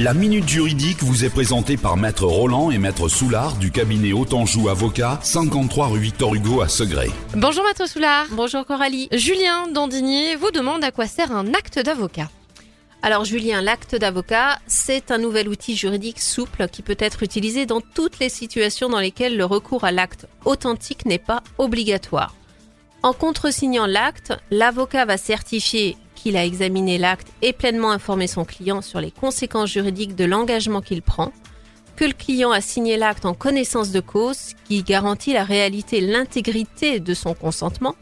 La Minute Juridique vous est présentée par Maître Roland et Maître Soulard du cabinet Autanjou Avocat, 53 rue Victor Hugo à Segré. Bonjour Maître Soulard. Bonjour Coralie. Julien Dandigny vous demande à quoi sert un acte d'avocat. Alors Julien, l'acte d'avocat, c'est un nouvel outil juridique souple qui peut être utilisé dans toutes les situations dans lesquelles le recours à l'acte authentique n'est pas obligatoire. En contresignant l'acte, l'avocat va certifier qu'il a examiné l'acte et pleinement informé son client sur les conséquences juridiques de l'engagement qu'il prend, que le client a signé l'acte en connaissance de cause, qui garantit la réalité et l'intégrité de son consentement.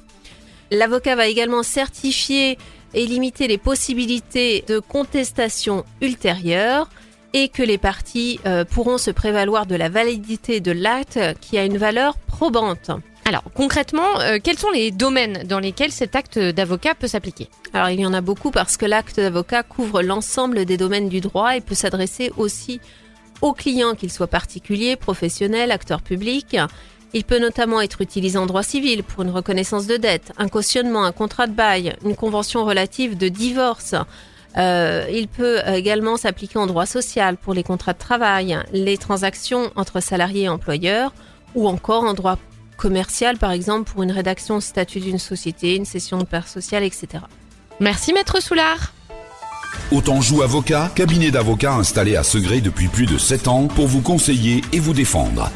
L'avocat va également certifier et limiter les possibilités de contestation ultérieure et que les parties euh, pourront se prévaloir de la validité de l'acte qui a une valeur probante. Alors concrètement, euh, quels sont les domaines dans lesquels cet acte d'avocat peut s'appliquer Alors il y en a beaucoup parce que l'acte d'avocat couvre l'ensemble des domaines du droit et peut s'adresser aussi aux clients, qu'ils soient particuliers, professionnels, acteurs publics. Il peut notamment être utilisé en droit civil pour une reconnaissance de dette, un cautionnement, un contrat de bail, une convention relative de divorce. Euh, il peut également s'appliquer en droit social pour les contrats de travail, les transactions entre salariés et employeurs, ou encore en droit commercial, par exemple, pour une rédaction statut d'une société, une session de part sociale, etc. Merci Maître Soulard. Autanjou Avocat, cabinet d'avocats installé à Segré depuis plus de 7 ans pour vous conseiller et vous défendre.